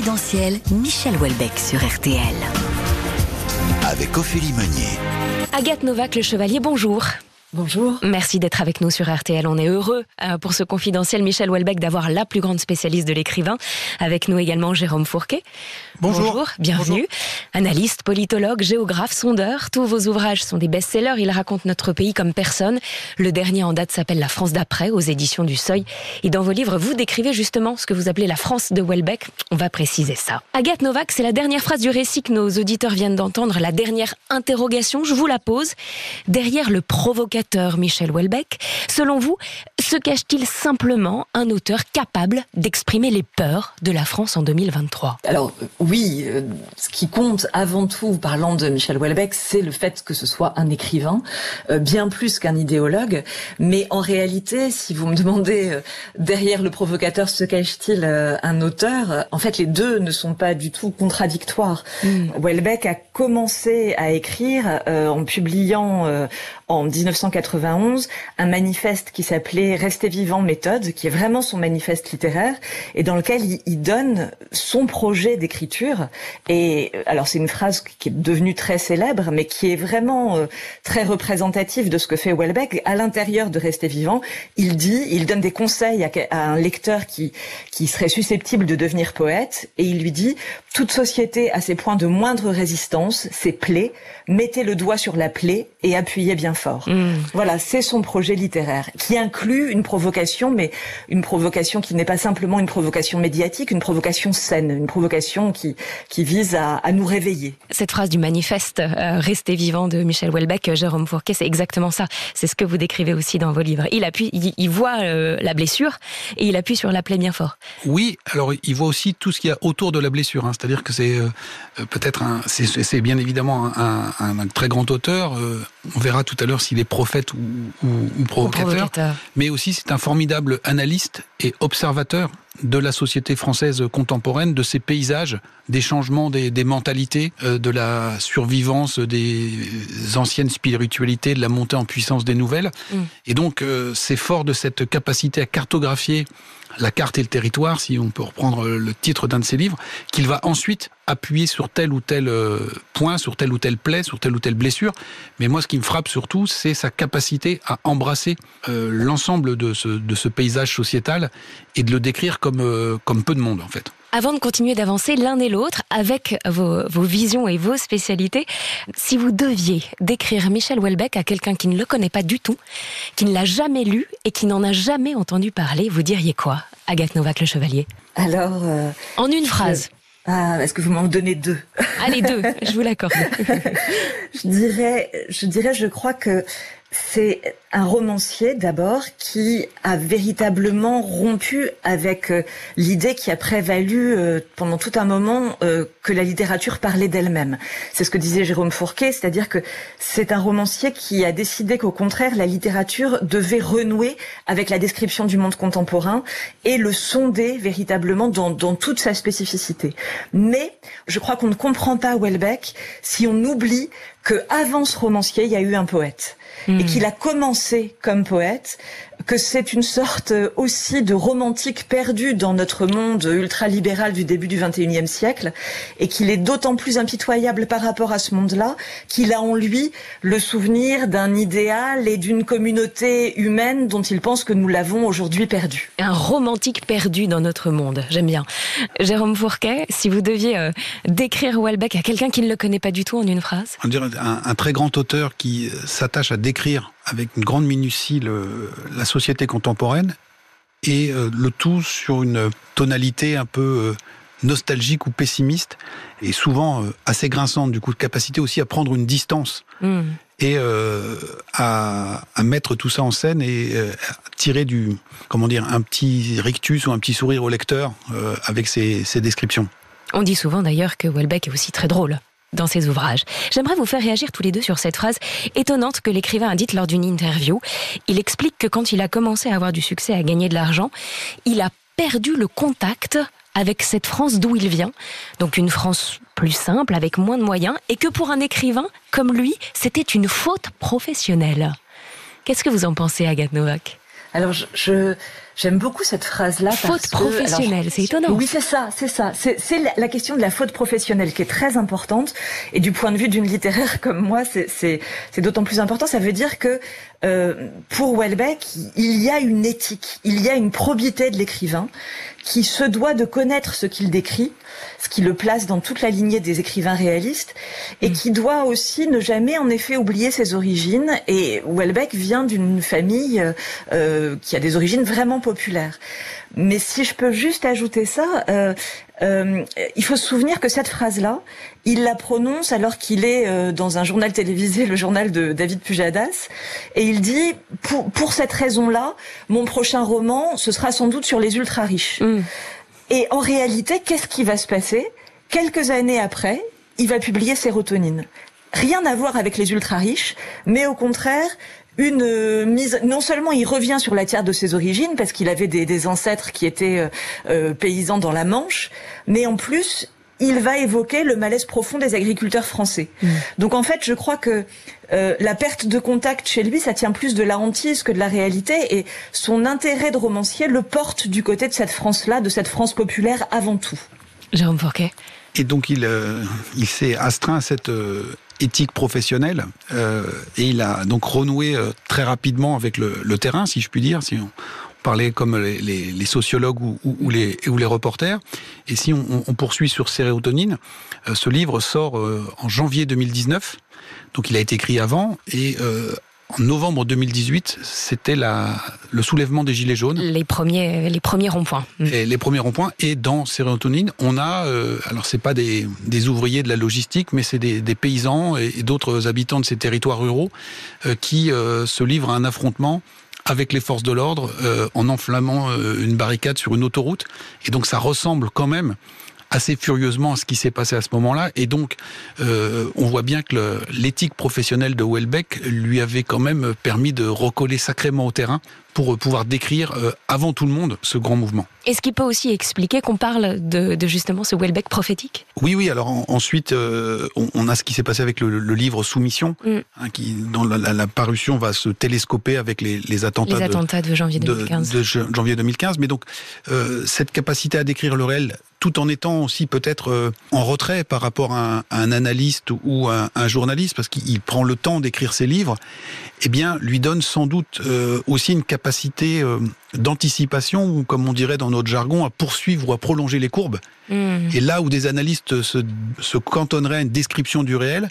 confidentiel, Michel Houellebecq sur RTL. Avec Ophélie Meunier. Agathe Novak, le chevalier, bonjour. Bonjour. Merci d'être avec nous sur RTL. On est heureux euh, pour ce confidentiel Michel Houellebecq d'avoir la plus grande spécialiste de l'écrivain. Avec nous également Jérôme Fourquet. Bonjour. bienvenue. Analyste, politologue, géographe, sondeur. Tous vos ouvrages sont des best-sellers. Ils racontent notre pays comme personne. Le dernier en date s'appelle La France d'après aux éditions du Seuil. Et dans vos livres, vous décrivez justement ce que vous appelez la France de Houellebecq. On va préciser ça. Agathe Novak, c'est la dernière phrase du récit que nos auditeurs viennent d'entendre. La dernière interrogation. Je vous la pose. Derrière le provocateur Michel Houellebecq, selon vous, se cache-t-il simplement un auteur capable d'exprimer les peurs de la France en 2023 Alors euh, oui, euh, ce qui compte avant tout, parlant de Michel Houellebecq, c'est le fait que ce soit un écrivain, euh, bien plus qu'un idéologue. Mais en réalité, si vous me demandez derrière le provocateur se cache-t-il un auteur, en fait les deux ne sont pas du tout contradictoires. Mm. Houellebecq a commencé à écrire en publiant en 1991 un manifeste qui s'appelait Rester vivant méthode, qui est vraiment son manifeste littéraire et dans lequel il, donne son projet d'écriture. Et euh, alors c'est une phrase qui est devenue très célèbre, mais qui est vraiment euh, très représentative de ce que fait Welbeck. À l'intérieur de Rester vivant, il dit, il donne des conseils à, à un lecteur qui qui serait susceptible de devenir poète et il lui dit toute société a ses points de moindre résistance, ses plaies. Mettez le doigt sur la plaie et appuyez bien fort. Mm. Voilà, c'est son projet littéraire qui inclut une provocation, mais une provocation qui n'est pas simplement une provocation médiatique, une provocation saine, une provocation qui qui vise à, à nous réveiller. Cette phrase du manifeste euh, Restez vivant de Michel Houellebecq, euh, Jérôme Fourquet, c'est exactement ça. C'est ce que vous décrivez aussi dans vos livres. Il appuie, il, voit euh, la blessure et il appuie sur la plaie bien fort. Oui, alors il voit aussi tout ce qu'il y a autour de la blessure. Hein. C'est-à-dire que c'est peut-être un, c'est bien évidemment un, un, très grand auteur. on verra tout à l'heure s'il est prophète ou, ou, provocateur. Mais aussi, c'est un formidable analyste et observateur de la société française contemporaine, de ses paysages, des changements des, mentalités, euh, de la survivance des anciennes spiritualités, de la montée en puissance des nouvelles. Mm. Et donc, euh, c'est fort de cette capacité à cartographier la carte et le territoire, si on peut reprendre le titre d'un de ses livres, qu'il va ensuite appuyer sur tel ou tel euh, point, sur telle ou telle plaie, sur telle ou telle blessure. Mais moi, ce qui me frappe surtout, c'est sa capacité à embrasser l'ensemble de ce, de ce paysage sociétal et de le décrire comme, euh, comme peu de monde en fait. Avant de continuer d'avancer l'un et l'autre avec vos, vos, visions et vos spécialités, si vous deviez décrire Michel Houellebecq à quelqu'un qui ne le connaît pas du tout, qui ne l'a jamais lu et qui n'en a jamais entendu parler, vous diriez quoi, Agathe Novak le Chevalier? Alors, euh, en une phrase. Ah, est-ce que vous m'en donnez deux? Allez deux, je vous l'accorde. je dirais, je dirais, je crois que c'est un romancier d'abord qui a véritablement rompu avec euh, l'idée qui a prévalu euh, pendant tout un moment euh, que la littérature parlait d'elle-même. C'est ce que disait Jérôme Fourquet, c'est-à-dire que c'est un romancier qui a décidé qu'au contraire la littérature devait renouer avec la description du monde contemporain et le sonder véritablement dans, dans toute sa spécificité. Mais je crois qu'on ne comprend pas Welbeck si on oublie que avant ce romancier, il y a eu un poète et hmm. qu'il a commencé comme poète, que c'est une sorte aussi de romantique perdu dans notre monde ultralibéral du début du XXIe siècle, et qu'il est d'autant plus impitoyable par rapport à ce monde-là qu'il a en lui le souvenir d'un idéal et d'une communauté humaine dont il pense que nous l'avons aujourd'hui perdu. Un romantique perdu dans notre monde, j'aime bien. Jérôme Fourquet, si vous deviez euh, décrire Welbeck à quelqu'un qui ne le connaît pas du tout en une phrase On dirait un, un très grand auteur qui euh, s'attache à décrire avec une grande minutie la société contemporaine et euh, le tout sur une tonalité un peu euh, nostalgique ou pessimiste et souvent euh, assez grinçante du coup de capacité aussi à prendre une distance hmm. et à, mettre tout ça en scène et tirer du comment dire un petit rictus ou un petit sourire au lecteur avec ses descriptions. On dit souvent d'ailleurs que Welbeck est aussi très drôle dans ses ouvrages. J'aimerais vous faire réagir tous les deux sur cette phrase étonnante que l'écrivain a dite lors d'une interview. Il explique que quand il a commencé à avoir du succès, à gagner de l'argent, il a perdu le contact avec cette France d'où il vient, donc une France plus simple, avec moins de moyens, et que pour un écrivain comme lui, c'était une faute professionnelle. Qu'est-ce que vous en pensez, Agathe Novak? Alors, je, J'aime beaucoup cette phrase-là. Faute professionnelle, c'est étonnant. Oui, c'est ça, c'est ça. C'est la question de la faute professionnelle qui est très importante. Et du point de vue d'une littéraire comme moi, c'est d'autant plus important. Ça veut dire que euh, pour Welbeck, il y a une éthique, il y a une probité de l'écrivain qui se doit de connaître ce qu'il décrit, ce qui le place dans toute la lignée des écrivains réalistes, et mm. qui doit aussi ne jamais en effet oublier ses origines. Et Welbeck vient d'une famille euh, qui a des origines vraiment populaires. Mais si je peux juste ajouter ça, euh, euh, il faut se souvenir que cette phrase-là, il la prononce alors qu'il est euh, dans un journal télévisé, le journal de David Pujadas, et il dit pour, pour cette raison-là, mon prochain roman, ce sera sans doute sur les ultra riches. Mm. Et en réalité, qu'est-ce qui va se passer? Quelques années après, il va publier Sérotonine. Rien à voir avec les ultra riches, mais au contraire une euh, mise. Non seulement il revient sur la terre de ses origines parce qu'il avait des, ancêtres qui étaient euh, euh, paysans dans la Manche, mais en plus il va évoquer le malaise profond des agriculteurs français. Mmh. Donc en fait, je crois que la perte de contact chez lui, ça tient plus de la hantise que de la réalité, et son intérêt de romancier le porte du côté de cette France-là, de cette France populaire avant tout. Jérôme Fourquet. Et donc il, il s'est astreint à cette éthique professionnelle euh, et il a donc renoué euh, très rapidement avec le, terrain, si je puis dire, si on parlait comme les, sociologues ou, les, reporters. Et si on, poursuit sur Sérotonine, euh, ce livre sort euh, en janvier 2019, donc il a été écrit avant et en novembre 2018, c'était le soulèvement des Gilets jaunes. Les premiers, les premiers ronds-points. Mm. Et les premiers ronds-points. Et dans Sérotonine, on a, euh, alors c'est pas des, des, ouvriers de la logistique, mais c'est des, des, paysans et, d'autres habitants de ces territoires ruraux euh, qui euh, se livrent à un affrontement avec les forces de l'ordre euh, en enflammant euh, une barricade sur une autoroute. Et donc ça ressemble quand même assez furieusement ce qui s'est passé à ce moment-là. Et donc, euh, on voit bien que l'éthique professionnelle de Welbeck lui avait quand même permis de recoller sacrément au terrain pour pouvoir décrire euh, avant tout le monde ce grand mouvement. Est-ce qu'il peut aussi expliquer qu'on parle de, de, justement ce Welbeck prophétique? Oui, oui. Alors ensuite, euh, on, on, a ce qui s'est passé avec le, le livre Soumission, mm. hein, qui dans la, la, la, parution va se télescoper avec les, les attentats, les attentats de, de, janvier 2015. De, de, janvier 2015. Mais donc euh, cette capacité à décrire le réel, tout en étant aussi peut-être euh, en retrait par rapport à un, à un analyste ou à un, journaliste, parce qu'il prend le temps d'écrire ses livres, eh bien, lui donne sans doute euh, aussi une capacité euh, d'anticipation, ou comme on dirait dans notre jargon, à poursuivre ou à prolonger les courbes. Mmh. Et là où des analystes se, se cantonneraient à une description du réel,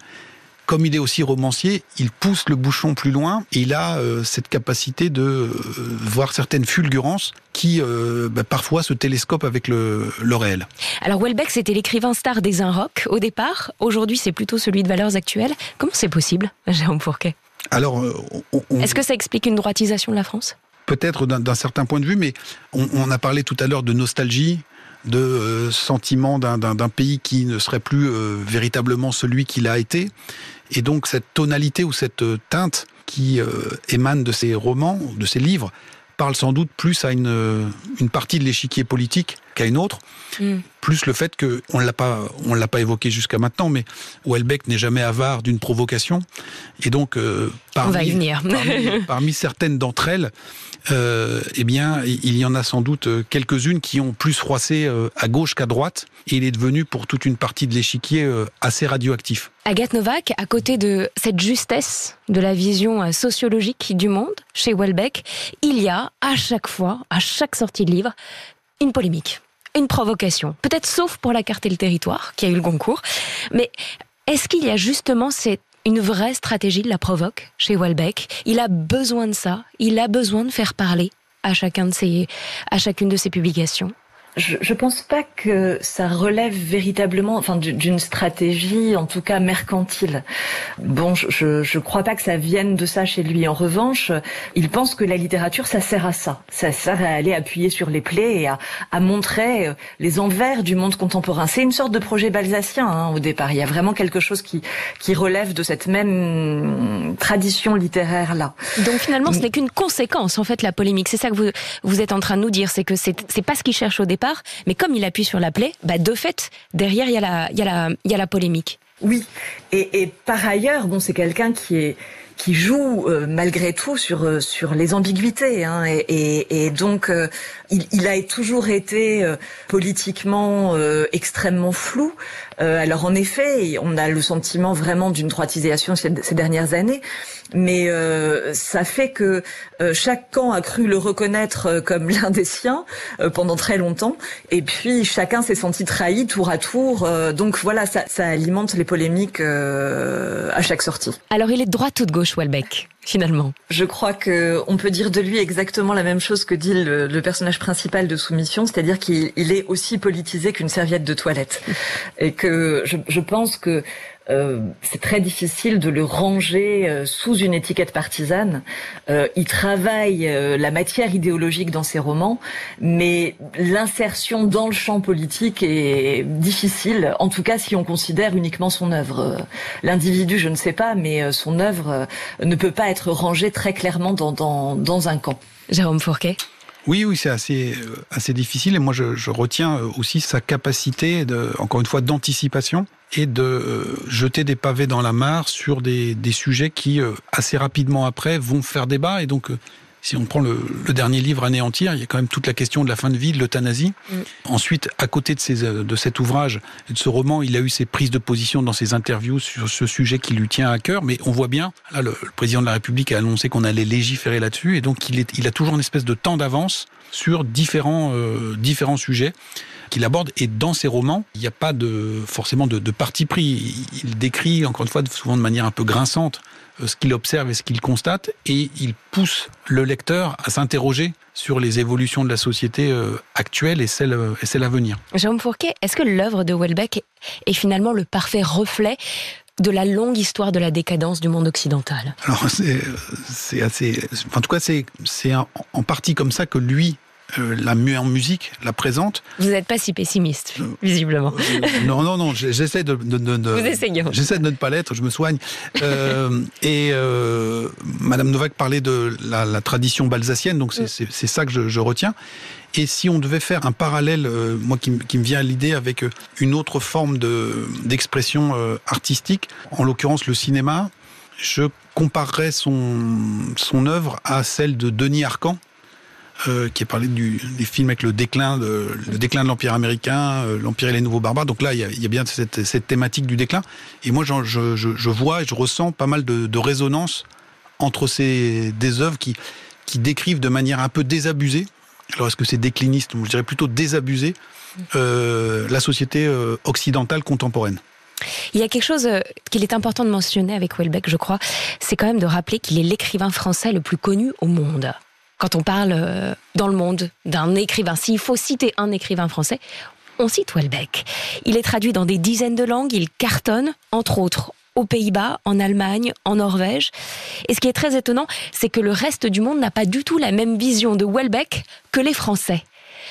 comme il est aussi romancier, il pousse le bouchon plus loin et il a euh, cette capacité de euh, voir certaines fulgurances qui euh, bah, parfois se télescopent avec le, le réel. Alors Welbeck, c'était l'écrivain star des rock au départ. Aujourd'hui, c'est plutôt celui de valeurs actuelles. Comment c'est possible, Jérôme Fourquet? Alors, on... est-ce que ça explique une droitisation de la France? Peut-être d'un certain point de vue, mais on, on a parlé tout à l'heure de nostalgie, de euh, sentiment d'un pays qui ne serait plus euh, véritablement celui qu'il a été. Et donc cette tonalité ou cette euh, teinte qui euh, émane de ces romans, de ces livres, parle sans doute plus à une, euh, une partie de l'échiquier politique qu'à une autre. Mm. Plus le fait que on l'a pas on l'a pas évoqué jusqu'à maintenant, mais Houellebecq n'est jamais avare d'une provocation et donc euh, parmi, on va y venir. parmi, parmi certaines d'entre elles, euh, eh bien il y en a sans doute quelques-unes qui ont plus froissé euh, à gauche qu'à droite et il est devenu pour toute une partie de l'échiquier euh, assez radioactif. Agathe Novak, à côté de cette justesse de la vision euh, sociologique du monde chez Welbeck, il y a à chaque fois, à chaque sortie de livre, une polémique une provocation. Peut-être sauf pour la carte et le territoire, qui a eu le concours. Mais est-ce qu'il y a justement cette une vraie stratégie de la provoque chez Welbeck? Il a besoin de ça. Il a besoin de faire parler à chacun de ses, à chacune de ses publications je, je pense pas que ça relève véritablement, enfin, d'une stratégie, en tout cas mercantile. Bon, je, je crois pas que ça vienne de ça chez lui. En revanche, il pense que la littérature, ça sert à ça. Ça sert à aller appuyer sur les plaies et à, à montrer euh, les envers du monde contemporain. C'est une sorte de projet balsacien hein, au départ. Il y a vraiment quelque chose qui, qui relève de cette même tradition littéraire là. Donc finalement, ce n'est qu'une conséquence en fait la polémique. C'est ça que vous vous êtes en train de nous dire, c'est que c'est pas ce qu'il cherche au départ mais comme il appuie sur la plaie, bah de fait, derrière, il y, a la, y y a la polémique. Oui, et, par ailleurs, bon, c'est quelqu'un qui est qui joue malgré tout sur sur les ambiguïtés. Hein, et, donc, il, il, a toujours été politiquement extrêmement flou. alors en effet, on a le sentiment vraiment d'une droitisation ces, ces dernières années, mais ça fait que chaque camp a cru le reconnaître comme l'un des siens pendant très longtemps, et puis chacun s'est senti trahi tour à tour. donc voilà, ça, ça alimente les polémiques euh, à chaque sortie. Alors il est de droite ou de gauche, Welbeck finalement? Je crois que on peut dire de lui exactement la même chose que dit le, le personnage principal de Soumission, c'est-à-dire qu'il est aussi politisé qu'une serviette de toilette, et que je, je pense que euh, c'est très difficile de le ranger euh, sous une étiquette partisane. Euh, il travaille euh, la matière idéologique dans ses romans, mais l'insertion dans le champ politique est difficile, en tout cas si on considère uniquement son œuvre. L'individu, je ne sais pas, mais son œuvre ne peut pas être rangée très clairement dans, dans, dans un camp. Jérôme Fourquet oui, oui, c'est assez, assez difficile. Et moi, je, retiens aussi sa capacité, encore une fois, d'anticipation et de euh, jeter des pavés dans la mare sur des, des sujets qui, euh, assez rapidement après, vont faire débat. Et donc, euh, si on prend le, le, dernier livre Anéantir, il y a quand même toute la question de la fin de vie, de l'euthanasie. Mm. Ensuite, à côté de, ces, de cet ouvrage et de ce roman, il a eu ses prises de position dans ses interviews sur ce sujet qui lui tient à cœur. Mais on voit bien, là, le, le président de la République a annoncé qu'on allait légiférer là-dessus. Et donc, il, est, il a toujours une espèce de temps d'avance sur différents, euh, différents sujets qu'il aborde. Et dans ses romans, il n'y a pas de, forcément de, de parti pris. Il décrit, encore une fois, souvent de manière un peu grinçante, ce qu'il observe et ce qu'il constate, et il pousse le lecteur à s'interroger sur les évolutions de la société actuelle et celle, et celle à venir. Jérôme Fourquet, est-ce que l'œuvre de Welbeck est finalement le parfait reflet de la longue histoire de la décadence du monde occidental? Alors c'est assez... En tout cas, c'est en partie comme ça que lui euh, la en musique la présente. Vous n'êtes pas si pessimiste, euh, visiblement. Euh, non, non, non, j'essaie de, de, de, de j'essaie de ne pas l'être, je me soigne. et Madame Novak parlait de la, la tradition balsacienne, donc c'est mm. ça que je, je, retiens. Et si on devait faire un parallèle, moi qui, qui, me vient à l'idée avec une autre forme d'expression de, artistique, en l'occurrence le cinéma, je comparerais son, son œuvre à celle de Denis Arcan, euh, qui a parlé du, des films avec le déclin de, le déclin de l'Empire américain, euh, l'Empire et les nouveaux barbares. Donc là, il y a, bien cette, thématique du déclin. Et moi, je, vois et je ressens pas mal de, de résonance entre ces des œuvres qui, qui décrivent de manière un peu désabusée. Alors est-ce que c'est décliniste Je dirais plutôt désabusé euh, la société occidentale contemporaine? Il y a quelque chose qu'il est important de mentionner avec Welbeck, je crois, c'est quand même de rappeler qu'il est l'écrivain français le plus connu au monde quand on parle euh, dans le monde d'un écrivain, s'il faut citer un écrivain français, on cite Welbeck. Il est traduit dans des dizaines de langues, il cartonne, entre autres, aux Pays-Bas, en Allemagne, en Norvège. Et ce qui est très étonnant, c'est que le reste du monde n'a pas du tout la même vision de Welbeck que les Français.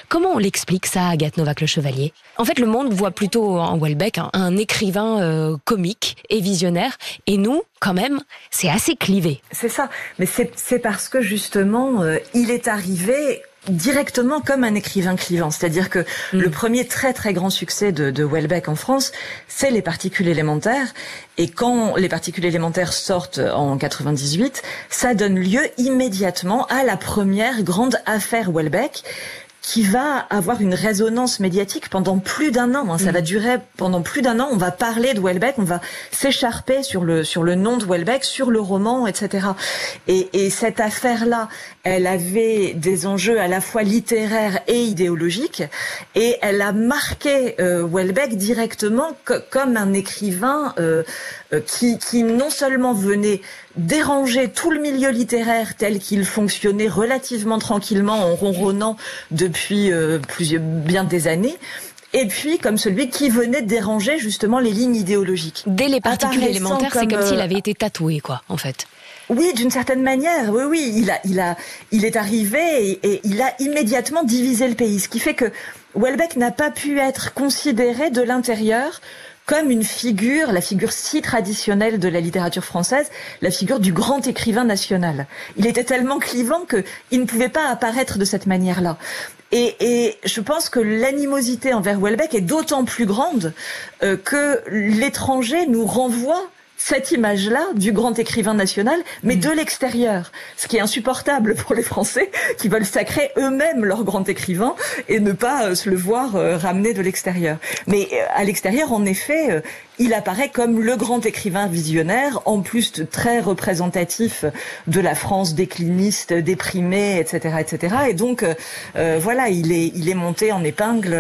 Comment on l'explique ça, Agathe Novak le Chevalier? En fait, le monde voit plutôt en Welbeck un, un écrivain euh, comique et visionnaire, et nous, quand même, c'est assez clivé. C'est ça, mais c'est parce que justement, euh, il est arrivé directement comme un écrivain clivant. C'est-à-dire que mmh. le premier très très grand succès de, de Welbeck en France, c'est les particules élémentaires. Et quand les particules élémentaires sortent en 98, ça donne lieu immédiatement à la première grande affaire Welbeck qui va avoir une résonance médiatique pendant plus d'un an. Hein. Ça mmh. va durer pendant plus d'un an. On va parler de Welbeck, on va s'écharper sur le sur le nom de Welbeck, sur le roman, etc. Et, et cette affaire-là, elle avait des enjeux à la fois littéraires et idéologiques, et elle a marqué euh, Welbeck directement comme un écrivain euh, euh, qui, qui non seulement venait déranger tout le milieu littéraire tel qu'il fonctionnait relativement tranquillement en ronronnant depuis euh, plusieurs, bien des années, et puis comme celui qui venait déranger justement les lignes idéologiques. Dès les particules élémentaires, c'est comme, s'il avait été tatoué, quoi, en fait. Oui, d'une certaine manière. Oui, oui, il a, il a, il est arrivé et, et, il a immédiatement divisé le pays, ce qui fait que Welbeck n'a pas pu être considéré de l'intérieur comme une figure, la figure si traditionnelle de la littérature française, la figure du grand écrivain national. Il était tellement clivant qu'il ne pouvait pas apparaître de cette manière-là. Et, et, je pense que l'animosité envers Welbeck est d'autant plus grande euh, que l'étranger nous renvoie cette image-là du grand écrivain national, mais mm. de l'extérieur. Ce qui est insupportable pour les Français qui veulent sacrer eux-mêmes leur grand écrivain et ne pas euh, se le voir euh, ramener de l'extérieur. Mais euh, à l'extérieur, en effet, il apparaît comme le grand écrivain visionnaire, en plus de très représentatif de la France décliniste, déprimée, etc., etc. Et donc, euh, voilà, il est, il est monté en épingle.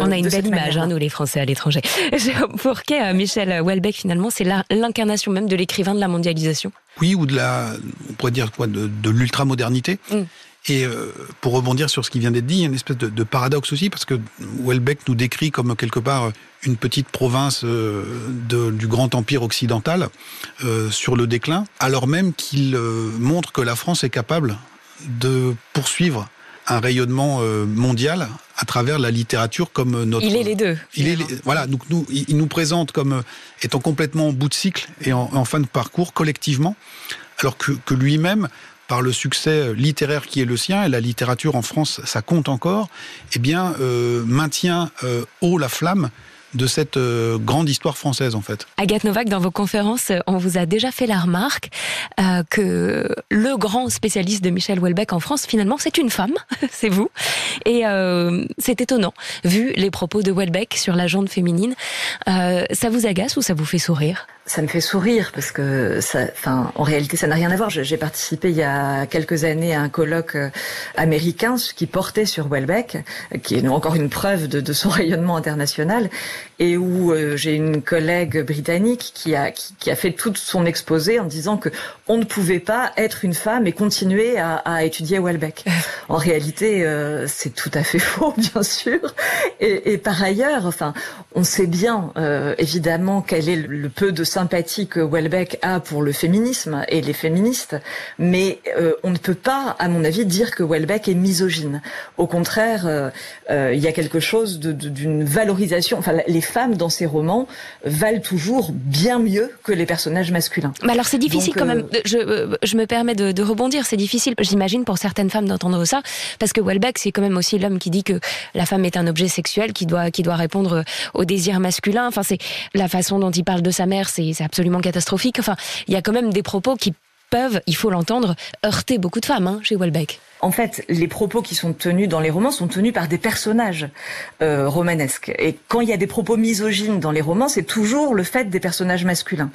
On a une belle image, hein, nous les Français à l'étranger. Pour euh, Michel Houellebecq, finalement, c'est l'incarnation même de l'écrivain de la mondialisation. Oui, ou de la, on pourrait dire quoi, de, de l'ultramodernité. Mm. Et euh, pour rebondir sur ce qui vient d'être dit, il y a une espèce de, paradoxe aussi, parce que Welbeck nous décrit comme quelque part une petite province euh, du grand empire occidental euh, sur le déclin, alors même qu'il montre que la France est capable de poursuivre un rayonnement mondial à travers la littérature comme notre. Il est les deux. Il est voilà, donc nous, il nous présente comme étant complètement en bout de cycle et en, fin de parcours collectivement, alors que, que lui-même par le succès littéraire qui est le sien, et la littérature en France, ça compte encore, eh bien, euh, maintient euh, haut la flamme de cette euh, grande histoire française en fait. Agathe Novak, dans vos conférences, on vous a déjà fait la remarque euh, que le grand spécialiste de Michel Houellebecq en France, finalement, c'est une femme, c'est vous. Et euh, c'est étonnant, vu les propos de Houellebecq sur la jante féminine. ça vous agace ou ça vous fait sourire? Ça me fait sourire parce que ça, enfin, en réalité, ça n'a rien à voir. J'ai participé il y a quelques années à un colloque américain qui portait sur Houellebecq, qui est encore une preuve de, de son rayonnement international et où euh, j'ai une collègue britannique qui a qui, a fait toute son exposé en disant que on ne pouvait pas être une femme et continuer à, à étudier Welbeck. En réalité, euh, c'est tout à fait faux, bien sûr. Et, et, par ailleurs, enfin, on sait bien euh, évidemment quel est le peu de sympathie que Welbeck a pour le féminisme et les féministes, mais on ne peut pas, à mon avis, dire que Welbeck est misogyne. Au contraire, il y a quelque chose d'une valorisation. Enfin, les femmes dans ces romans valent toujours bien mieux que les personnages masculins. Mais alors c'est difficile quand même. Euh, je, euh, je, me permets de, de rebondir. C'est difficile, j'imagine, pour certaines femmes d'entendre ça, parce que Welbeck, c'est quand même aussi l'homme qui dit que la femme est un objet sexuel qui doit qui doit répondre au désir masculin. Enfin, c'est la façon dont il parle de sa mère, c'est absolument catastrophique. Enfin, il y a quand même des propos qui peuvent, il faut l'entendre, heurter beaucoup de femmes hein, chez Welbeck en fait, les propos qui sont tenus dans les romans sont tenus par des personnages euh, romanesques. Et quand il y a des propos misogynes dans les romans, c'est toujours le fait des personnages masculins.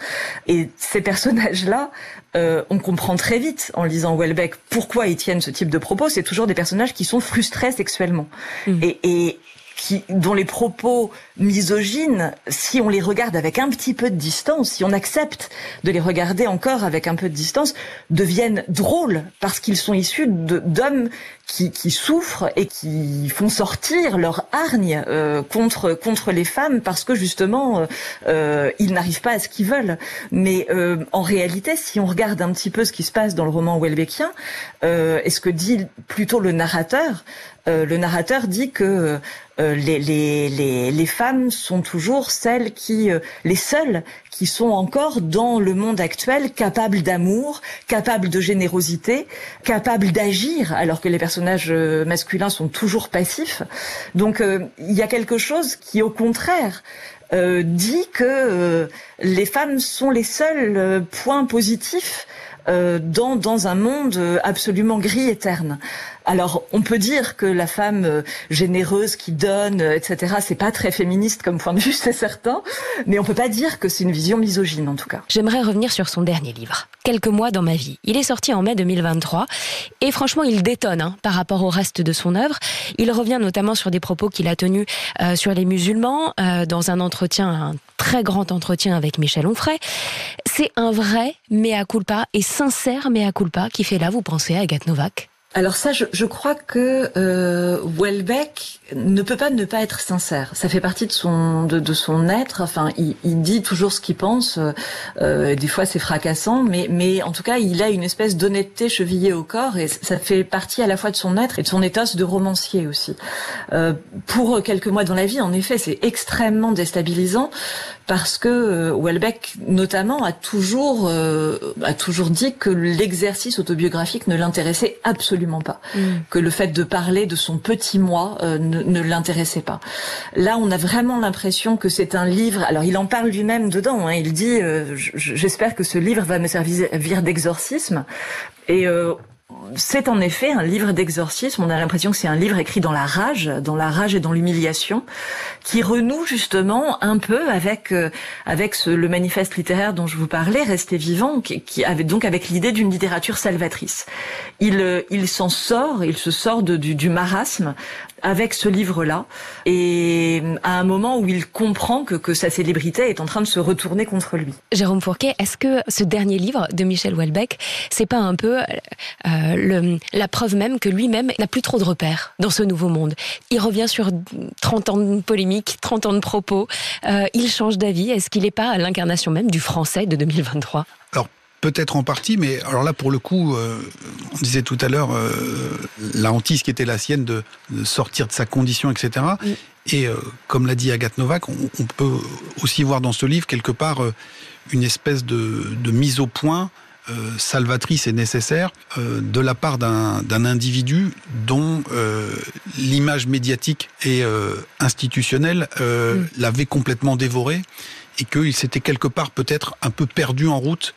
Et ces personnages-là, euh, on comprend très vite en lisant Welbeck pourquoi ils tiennent ce type de propos. C'est toujours des personnages qui sont frustrés sexuellement. Mmh. Et, et qui, dont les propos misogynes, si on les regarde avec un petit peu de distance, si on accepte de les regarder encore avec un peu de distance, deviennent drôles parce qu'ils sont issus d'hommes qui, qui, souffrent et qui font sortir leur hargne euh, contre contre les femmes parce que justement euh, euh ils n'arrivent pas à ce qu'ils veulent. Mais euh, en réalité, si on regarde un petit peu ce qui se passe dans le roman Welbeckien euh, et ce que dit plutôt le narrateur, le narrateur dit que les, les, femmes sont toujours celles qui, les seules qui sont encore dans le monde actuel capables d'amour, capables de générosité, capables d'agir, alors que les personnages euh, masculins sont toujours passifs. Donc euh, il y a quelque chose qui, au contraire, euh, dit que les femmes sont les seuls points positifs dans un monde absolument gris et terne. Alors, on peut dire que la femme euh, généreuse qui donne, euh, etc., c'est pas très féministe comme point de vue, c'est certain, mais on peut pas dire que c'est une vision misogyne en tout cas. J'aimerais revenir sur son dernier livre, Quelques mois dans ma vie. Il est sorti en mai 2023 et franchement, il détonne hein, par rapport au reste de son œuvre. Il revient notamment sur des propos qu'il a tenus euh, sur les musulmans dans un entretien, un très grand entretien avec Michel Onfray. C'est un vrai mea culpa et sincère mea culpa qui fait là, vous pensez, à Agathe Novak? Alors ça, je, je crois que euh, Welbeck ne peut pas ne pas être sincère. Ça fait partie de son de, de son être. Enfin, il, il, dit toujours ce qu'il pense. Euh, des fois, c'est fracassant, mais mais en tout cas, il a une espèce d'honnêteté chevillée au corps et ça fait partie à la fois de son être et de son éthos de romancier aussi. Euh, pour quelques mois dans la vie, en effet, c'est extrêmement déstabilisant parce que Welbeck notamment a toujours a toujours dit que l'exercice autobiographique ne l'intéressait absolument pas, mm. que le fait de parler de son petit moi ne, ne l'intéressait pas. Là, on a vraiment l'impression que c'est un livre. Alors, il en parle lui-même dedans. Hein, il dit "J'espère que ce livre va me servir d'exorcisme." Et euh, c'est en effet un livre d'exorcisme. On a l'impression que c'est un livre écrit dans la rage, dans la rage et dans l'humiliation, qui renoue justement un peu avec euh, avec ce, le manifeste littéraire dont je vous parlais, Rester vivant, qui, qui avait donc avec l'idée d'une littérature salvatrice. Il euh, il s'en sort, il se sort de, du, du marasme avec ce livre-là, et à un moment où il comprend que, que sa célébrité est en train de se retourner contre lui. Jérôme Fourquet, est-ce que ce dernier livre de Michel Houellebecq, c'est pas un peu euh, le, la preuve même que lui-même n'a plus trop de repères dans ce nouveau monde Il revient sur 30 ans de polémique, 30 ans de propos, euh, il change d'avis. Est-ce qu'il n'est pas à l'incarnation même du français de 2023 Alors Peut-être en partie, mais alors là, pour le coup, euh, on disait tout à l'heure euh, la hantise qui était la sienne de, de, sortir de sa condition, etc. Mm. Et euh, comme l'a dit Agathe Novak, on, on, peut aussi voir dans ce livre quelque part euh, une espèce de, de, mise au point euh, salvatrice et nécessaire de la part d'un individu dont l'image médiatique et institutionnelle mm. l'avait complètement dévoré et qu'il s'était quelque part peut-être un peu perdu en route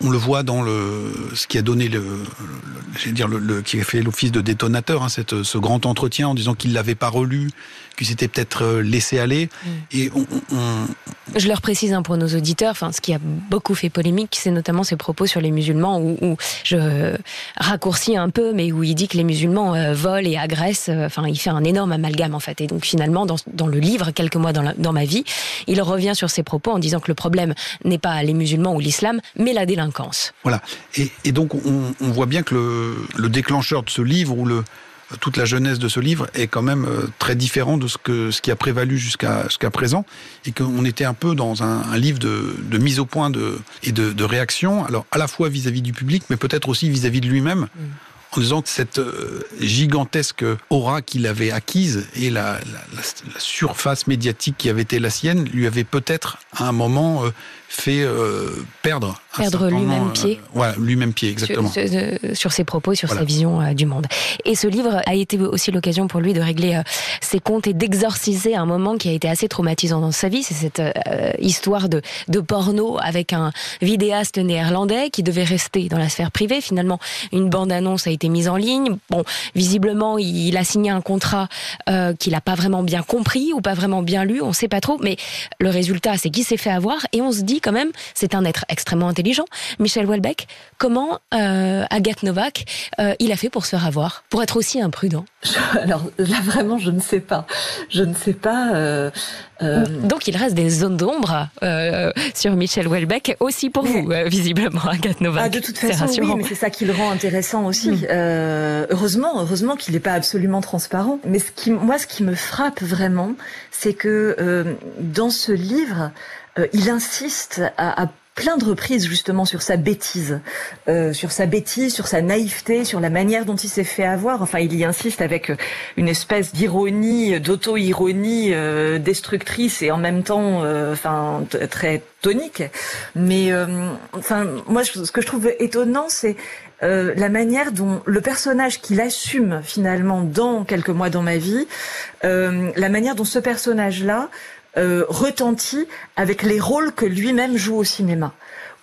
on le voit dans le ce qui a donné le, le dire le, le, qui a fait l'office de détonateur, hein, cette, ce grand entretien en disant qu'il l'avait pas relu, qu'il s'était peut-être euh, laissé aller. Mmh. Et on, on, je leur précise hein, pour nos auditeurs, enfin ce qui a beaucoup fait polémique, c'est notamment ses propos sur les musulmans où, où, je raccourcis un peu, mais où il dit que les musulmans euh, volent et agressent. Euh, enfin, il fait un énorme amalgame en fait. Et donc finalement, dans, dans le livre, quelques mois dans, la, dans ma vie, il revient sur ses propos en disant que le problème n'est pas les musulmans ou l'islam, mais la délinquance. Voilà. Et, et donc, on, on, voit bien que le, le, déclencheur de ce livre, ou le, toute la jeunesse de ce livre, est quand même euh, très différent de ce, que, ce qui a prévalu jusqu'à jusqu'à présent, et qu'on était un peu dans un, un livre de, de, mise au point de, et de, de réaction, alors à la fois vis-à-vis -vis du public, mais peut-être aussi vis-à-vis -vis de lui-même. Mmh en disant que cette euh, gigantesque aura qu'il avait acquise et la, la, la, surface médiatique qui avait été la sienne lui avait peut-être à un moment euh, fait euh, perdre perdre lui-même pied. euh, voilà lui-même pied exactement. Sur, sur, sur, ses propos sur voilà. sa vision euh, du monde. Et ce livre a été aussi l'occasion pour lui de régler euh, ses comptes et d'exorciser un moment qui a été assez traumatisant dans sa vie. C'est cette euh, histoire de, de porno avec un vidéaste néerlandais qui devait rester dans la sphère privée. Finalement une bande annonce a été mise en ligne. Bon visiblement il, a signé un contrat euh, qu'il n'a pas vraiment bien compris ou pas vraiment bien lu. On sait pas trop mais le résultat c'est qu'il s'est fait avoir et on se dit quand même, c'est un être extrêmement intelligent. Michel Houellebecq, comment euh, Agathe Novak, euh, il a fait pour se faire avoir, pour être aussi imprudent? Alors là, vraiment, je ne sais pas. Je ne sais pas. Euh, euh... Donc il reste des zones d'ombre euh, sur Michel Houellebecq, aussi pour mais... vous, euh, visiblement, Agathe Novak. Ah, de toute façon, oui, mais c'est ça qui le rend intéressant aussi. Mmh. heureusement, heureusement qu'il n'est pas absolument transparent. Mais ce qui, moi, ce qui me frappe vraiment, c'est que dans ce livre, il insiste à, plein de reprises justement sur sa bêtise, euh, sur sa bêtise, sur sa naïveté, sur la manière dont il s'est fait avoir. Enfin, il y insiste avec une espèce d'ironie, d'auto-ironie euh, destructrice et en même temps, euh, enfin, très tonique. Mais euh, enfin, moi, ce que je trouve étonnant, c'est euh, la manière dont le personnage qu'il assume finalement dans quelques mois dans ma vie, euh, la manière dont ce personnage-là euh, retentit avec les rôles que lui-même joue au cinéma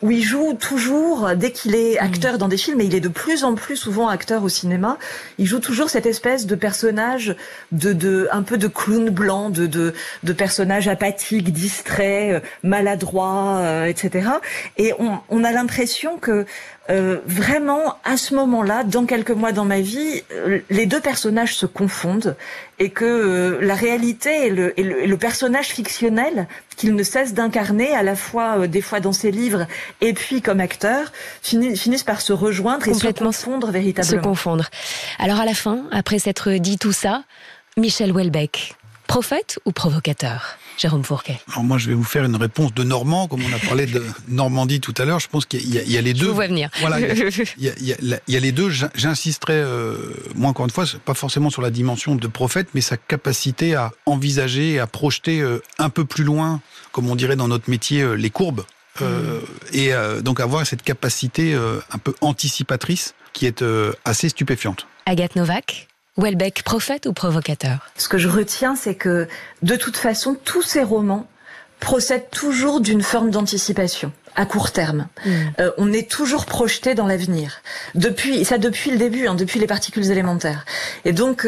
où il joue toujours, dès qu'il est acteur dans des films, et il est de plus en plus souvent acteur au cinéma, il joue toujours cette espèce de personnage de, de un peu de clown blanc, de, de, de personnage apathique, distrait, maladroit, euh, etc. Et on, on a l'impression que euh, vraiment, à ce moment-là, dans quelques mois dans ma vie, euh, les deux personnages se confondent et que euh, la réalité et le, et, le, et le, personnage fictionnel qu'il ne cesse d'incarner, à la fois des fois dans ses livres et puis comme acteur, finissent, finissent par se rejoindre et se confondre véritablement. Se confondre. Alors à la fin, après s'être dit tout ça, Michel Houellebecq, prophète ou provocateur Jérôme Fourquet? Alors moi, je vais vous faire une réponse de Normand, comme on a parlé de Normandie tout à l'heure. Je pense qu'il y, a les deux. Je vous vois venir. Voilà, il y, y, y, a les deux. J'insisterai, euh, moi encore une fois, pas forcément sur la dimension de prophète, mais sa capacité à envisager, à projeter euh, un peu plus loin comme on dirait dans notre métier, les courbes. Euh, et euh, donc avoir cette capacité euh, un peu anticipatrice qui est assez stupéfiante. Agathe Novak? Welbeck, prophète ou provocateur? Ce que je retiens, c'est que de toute façon, tous ces romans procèdent toujours d'une forme d'anticipation à court terme. Mm. on est toujours projeté dans l'avenir. Depuis, ça depuis le début, hein, depuis les particules élémentaires. Et donc,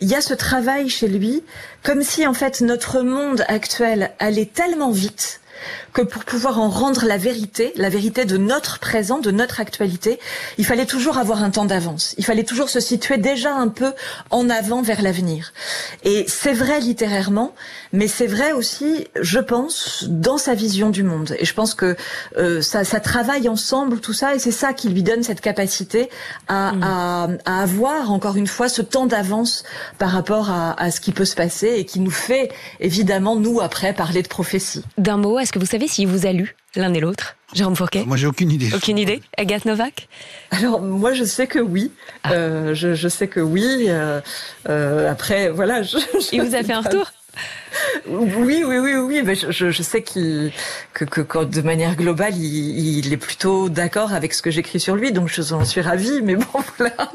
il y a ce travail chez lui, comme si en fait notre monde actuel allait tellement vite que pour pouvoir en rendre la vérité, la vérité de notre présent, de notre actualité, il fallait toujours avoir un temps d'avance. Il fallait toujours se situer déjà un peu en avant vers l'avenir. Et c'est vrai littérairement, mais c'est vrai aussi, je pense, dans sa vision du monde. Et je pense que euh, ça, ça travaille ensemble tout ça, et c'est ça qui lui donne cette capacité à, mm. à, à avoir encore une fois ce temps d'avance par rapport à, à ce qui peut se passer et qui nous fait évidemment nous après parler de prophétie. D'un mot, est-ce que vous savez s'il vous a lu l'un et l'autre Jérôme Fourquet Moi, j'ai aucune idée. Aucune idée Agathe Novak Alors, moi, je sais que oui. Ah. Euh, je, je, sais que oui. Euh, euh, après, voilà. Je, Il vous a fait un retour oui, oui, oui, oui. Mais je, je sais qu'il que, que, de manière globale, il, il est plutôt d'accord avec ce que j'écris sur lui, donc je en suis ravie. Mais bon, voilà.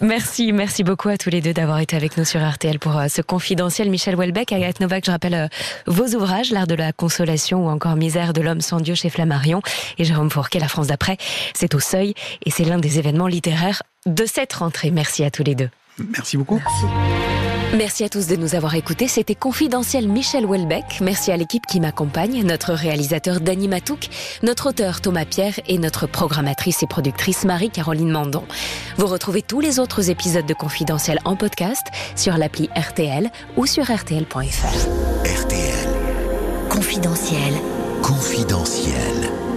Merci, merci beaucoup à tous les deux d'avoir été avec nous sur RTL pour euh, ce confidentiel. Michel Welbeck, Agathe Novak, je rappelle euh, vos ouvrages, L'art de la consolation ou encore Misère de l'homme sans Dieu chez Flammarion et Jérôme Fourquet, La France d'après. C'est au seuil et c'est l'un des événements littéraires de cette rentrée. Merci à tous les deux. Merci beaucoup. Merci. Merci à tous de nous avoir écoutés. C'était Confidentiel Michel Welbeck. Merci à l'équipe qui m'accompagne, notre réalisateur Danny Matouk, notre auteur Thomas Pierre et notre programmatrice et productrice Marie-Caroline Mandon. Vous retrouvez tous les autres épisodes de Confidentiel en podcast sur l'appli RTL ou sur rtl.fr. RTL. Confidentiel. Confidentiel.